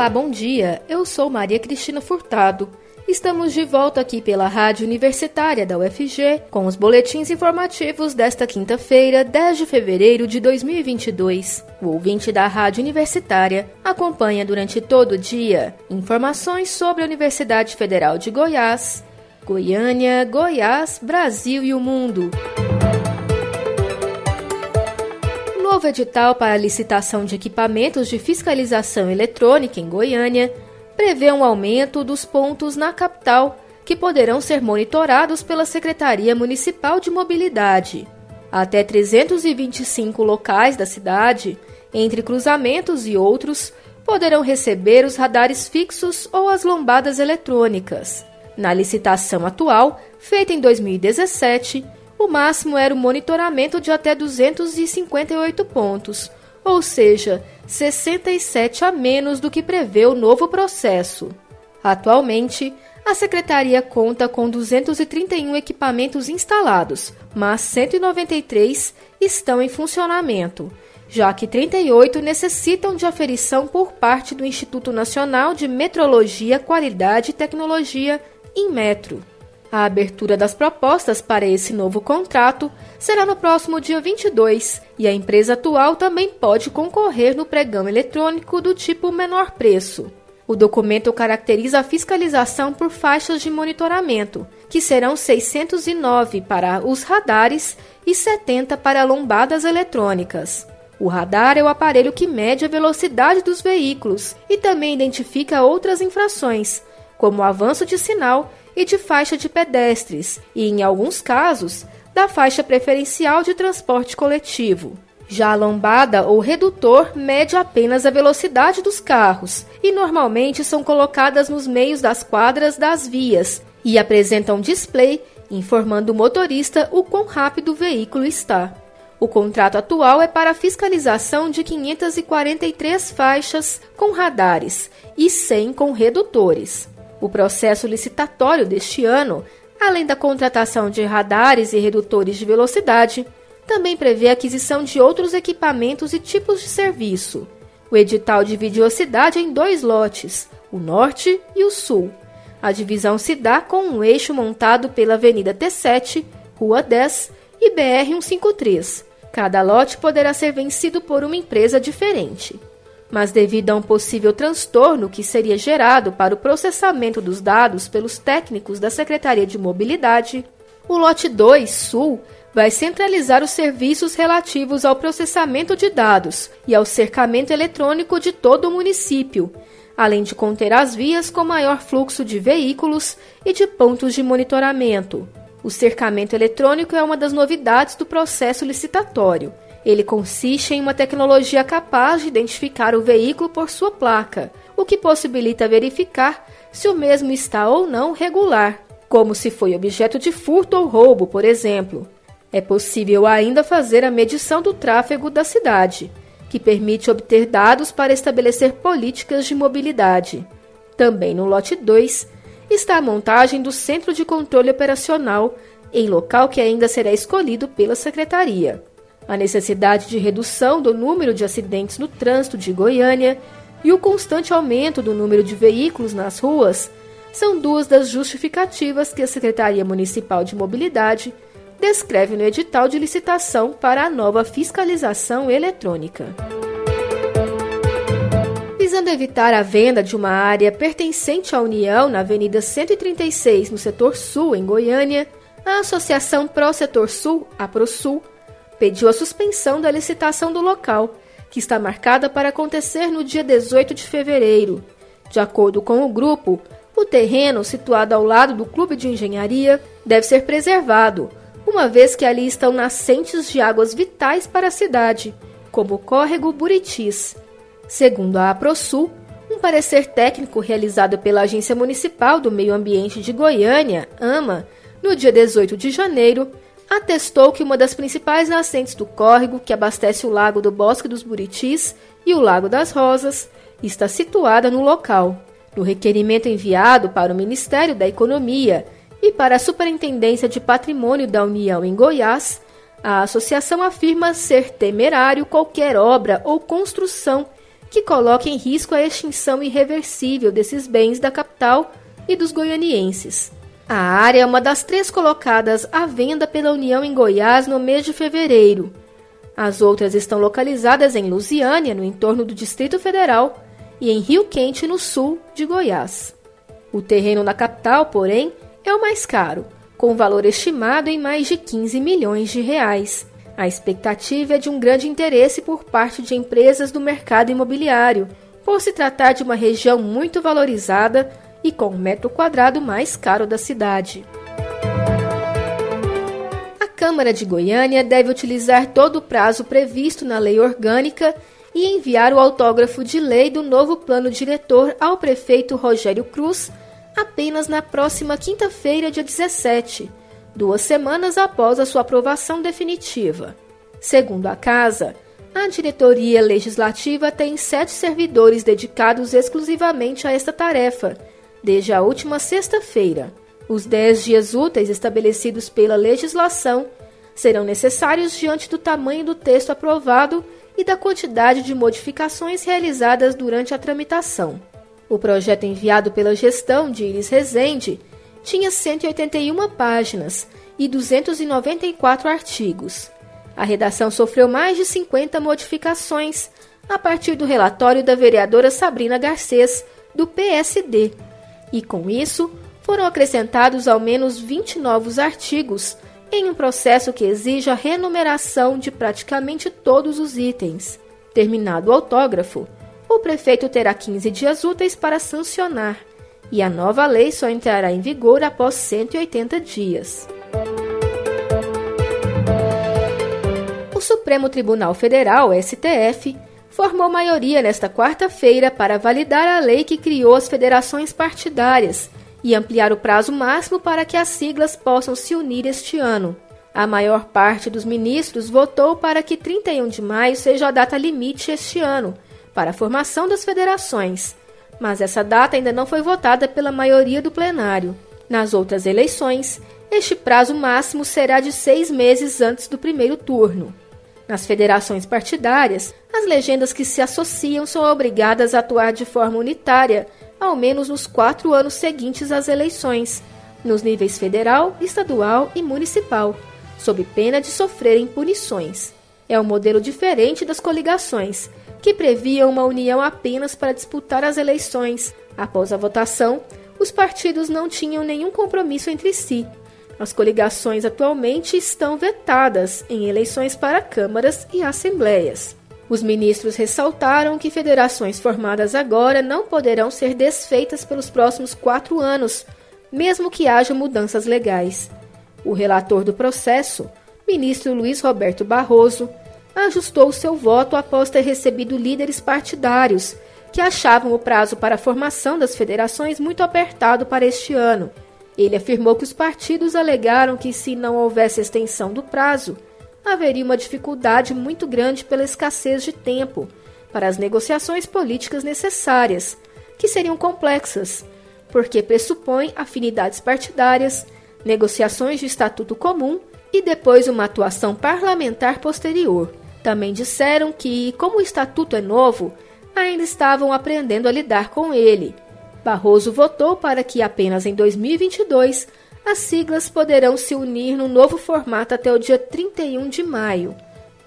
Olá, bom dia. Eu sou Maria Cristina Furtado. Estamos de volta aqui pela Rádio Universitária da UFG com os boletins informativos desta quinta-feira, 10 de fevereiro de 2022. O ouvinte da Rádio Universitária acompanha durante todo o dia informações sobre a Universidade Federal de Goiás, Goiânia, Goiás, Brasil e o mundo. Novo edital para licitação de equipamentos de fiscalização eletrônica em Goiânia prevê um aumento dos pontos na capital que poderão ser monitorados pela Secretaria Municipal de Mobilidade. Até 325 locais da cidade, entre cruzamentos e outros, poderão receber os radares fixos ou as lombadas eletrônicas. Na licitação atual, feita em 2017, o máximo era o monitoramento de até 258 pontos, ou seja, 67 a menos do que prevê o novo processo. Atualmente, a secretaria conta com 231 equipamentos instalados, mas 193 estão em funcionamento, já que 38 necessitam de aferição por parte do Instituto Nacional de Metrologia, Qualidade e Tecnologia, Inmetro. A abertura das propostas para esse novo contrato será no próximo dia 22 e a empresa atual também pode concorrer no pregão eletrônico do tipo menor preço. O documento caracteriza a fiscalização por faixas de monitoramento, que serão 609 para os radares e 70 para lombadas eletrônicas. O radar é o aparelho que mede a velocidade dos veículos e também identifica outras infrações, como o avanço de sinal e de faixa de pedestres, e, em alguns casos, da faixa preferencial de transporte coletivo. Já a lombada ou redutor mede apenas a velocidade dos carros e normalmente são colocadas nos meios das quadras das vias e apresentam display informando o motorista o quão rápido o veículo está. O contrato atual é para fiscalização de 543 faixas com radares e 100 com redutores. O processo licitatório deste ano, além da contratação de radares e redutores de velocidade, também prevê a aquisição de outros equipamentos e tipos de serviço. O edital divide a cidade em dois lotes, o norte e o sul. A divisão se dá com um eixo montado pela Avenida T7, Rua 10 e BR 153. Cada lote poderá ser vencido por uma empresa diferente mas devido a um possível transtorno que seria gerado para o processamento dos dados pelos técnicos da Secretaria de Mobilidade, o lote 2 Sul vai centralizar os serviços relativos ao processamento de dados e ao cercamento eletrônico de todo o município, além de conter as vias com maior fluxo de veículos e de pontos de monitoramento. O cercamento eletrônico é uma das novidades do processo licitatório ele consiste em uma tecnologia capaz de identificar o veículo por sua placa, o que possibilita verificar se o mesmo está ou não regular, como se foi objeto de furto ou roubo, por exemplo. É possível ainda fazer a medição do tráfego da cidade, que permite obter dados para estabelecer políticas de mobilidade. Também no lote 2 está a montagem do Centro de Controle Operacional, em local que ainda será escolhido pela Secretaria a necessidade de redução do número de acidentes no trânsito de Goiânia e o constante aumento do número de veículos nas ruas são duas das justificativas que a Secretaria Municipal de Mobilidade descreve no edital de licitação para a nova fiscalização eletrônica. Visando evitar a venda de uma área pertencente à União na Avenida 136, no setor sul, em Goiânia, a Associação Pro Setor Sul, a ProSul, pediu a suspensão da licitação do local, que está marcada para acontecer no dia 18 de fevereiro. De acordo com o grupo, o terreno, situado ao lado do Clube de Engenharia, deve ser preservado, uma vez que ali estão nascentes de águas vitais para a cidade, como o córrego Buritis. Segundo a APROSUL, um parecer técnico realizado pela Agência Municipal do Meio Ambiente de Goiânia, AMA, no dia 18 de janeiro, atestou que uma das principais nascentes do córrego, que abastece o Lago do Bosque dos Buritis e o Lago das Rosas, está situada no local. No requerimento enviado para o Ministério da Economia e para a Superintendência de Patrimônio da União em Goiás, a associação afirma ser temerário qualquer obra ou construção que coloca em risco a extinção irreversível desses bens da capital e dos goianienses. A área é uma das três colocadas à venda pela União em Goiás no mês de fevereiro. As outras estão localizadas em Lusiânia, no entorno do Distrito Federal, e em Rio Quente, no sul de Goiás. O terreno na capital, porém, é o mais caro, com valor estimado em mais de 15 milhões de reais. A expectativa é de um grande interesse por parte de empresas do mercado imobiliário, por se tratar de uma região muito valorizada e com o metro quadrado mais caro da cidade. A Câmara de Goiânia deve utilizar todo o prazo previsto na lei orgânica e enviar o autógrafo de lei do novo plano diretor ao prefeito Rogério Cruz apenas na próxima quinta-feira, dia 17, duas semanas após a sua aprovação definitiva. Segundo a Casa, a diretoria legislativa tem sete servidores dedicados exclusivamente a esta tarefa, desde a última sexta-feira. Os dez dias úteis estabelecidos pela legislação serão necessários diante do tamanho do texto aprovado e da quantidade de modificações realizadas durante a tramitação. O projeto enviado pela gestão de Iris Rezende tinha 181 páginas e 294 artigos. A redação sofreu mais de 50 modificações a partir do relatório da vereadora Sabrina Garcês, do PSD. E com isso, foram acrescentados ao menos 20 novos artigos em um processo que exige a renumeração de praticamente todos os itens. Terminado o autógrafo, o prefeito terá 15 dias úteis para sancionar, e a nova lei só entrará em vigor após 180 dias. O Supremo Tribunal Federal, STF, formou maioria nesta quarta-feira para validar a lei que criou as federações partidárias e ampliar o prazo máximo para que as siglas possam se unir este ano. A maior parte dos ministros votou para que 31 de maio seja a data limite este ano para a formação das federações, mas essa data ainda não foi votada pela maioria do plenário. Nas outras eleições, este prazo máximo será de seis meses antes do primeiro turno. Nas federações partidárias, as legendas que se associam são obrigadas a atuar de forma unitária, ao menos nos quatro anos seguintes às eleições, nos níveis federal, estadual e municipal, sob pena de sofrerem punições. É um modelo diferente das coligações, que previam uma união apenas para disputar as eleições. Após a votação, os partidos não tinham nenhum compromisso entre si. As coligações atualmente estão vetadas em eleições para câmaras e assembleias. Os ministros ressaltaram que federações formadas agora não poderão ser desfeitas pelos próximos quatro anos, mesmo que haja mudanças legais. O relator do processo, ministro Luiz Roberto Barroso, ajustou seu voto após ter recebido líderes partidários que achavam o prazo para a formação das federações muito apertado para este ano. Ele afirmou que os partidos alegaram que, se não houvesse extensão do prazo, haveria uma dificuldade muito grande pela escassez de tempo para as negociações políticas necessárias, que seriam complexas, porque pressupõem afinidades partidárias, negociações de estatuto comum e depois uma atuação parlamentar posterior. Também disseram que, como o estatuto é novo, ainda estavam aprendendo a lidar com ele. Barroso votou para que apenas em 2022 as siglas poderão se unir no novo formato até o dia 31 de maio.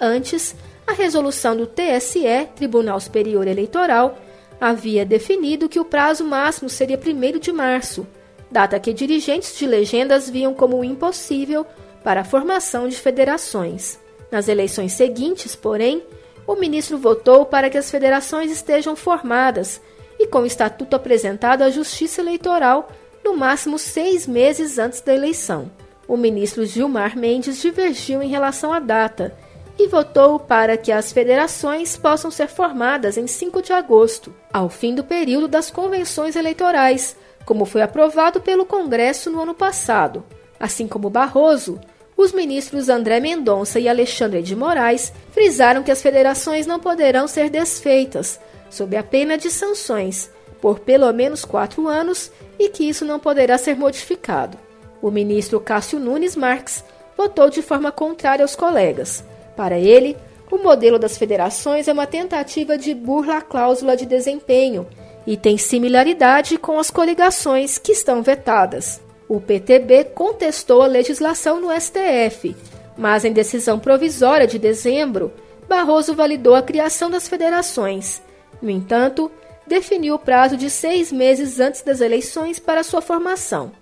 Antes, a resolução do TSE, Tribunal Superior Eleitoral, havia definido que o prazo máximo seria 1 de março, data que dirigentes de legendas viam como impossível para a formação de federações. Nas eleições seguintes, porém, o ministro votou para que as federações estejam formadas e com o estatuto apresentado à Justiça Eleitoral no máximo seis meses antes da eleição. O ministro Gilmar Mendes divergiu em relação à data e votou para que as federações possam ser formadas em 5 de agosto, ao fim do período das convenções eleitorais, como foi aprovado pelo Congresso no ano passado. Assim como Barroso, os ministros André Mendonça e Alexandre de Moraes frisaram que as federações não poderão ser desfeitas, sob a pena de sanções, por pelo menos quatro anos e que isso não poderá ser modificado. O ministro Cássio Nunes Marques votou de forma contrária aos colegas. Para ele, O modelo das federações é uma tentativa de burla à cláusula de desempenho e tem similaridade com as coligações que estão vetadas. O PTB contestou a legislação no STF, mas em decisão provisória de dezembro, Barroso validou a criação das federações. No entanto, definiu o prazo de seis meses antes das eleições para sua formação.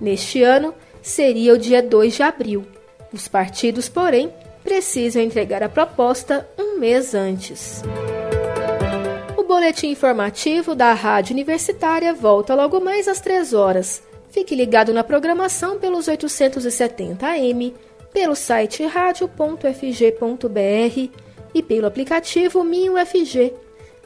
Neste ano, seria o dia 2 de abril. Os partidos, porém, precisam entregar a proposta um mês antes. O boletim informativo da Rádio Universitária volta logo mais às 3 horas. Fique ligado na programação pelos 870 AM, pelo site radio.fg.br e pelo aplicativo MinUFG.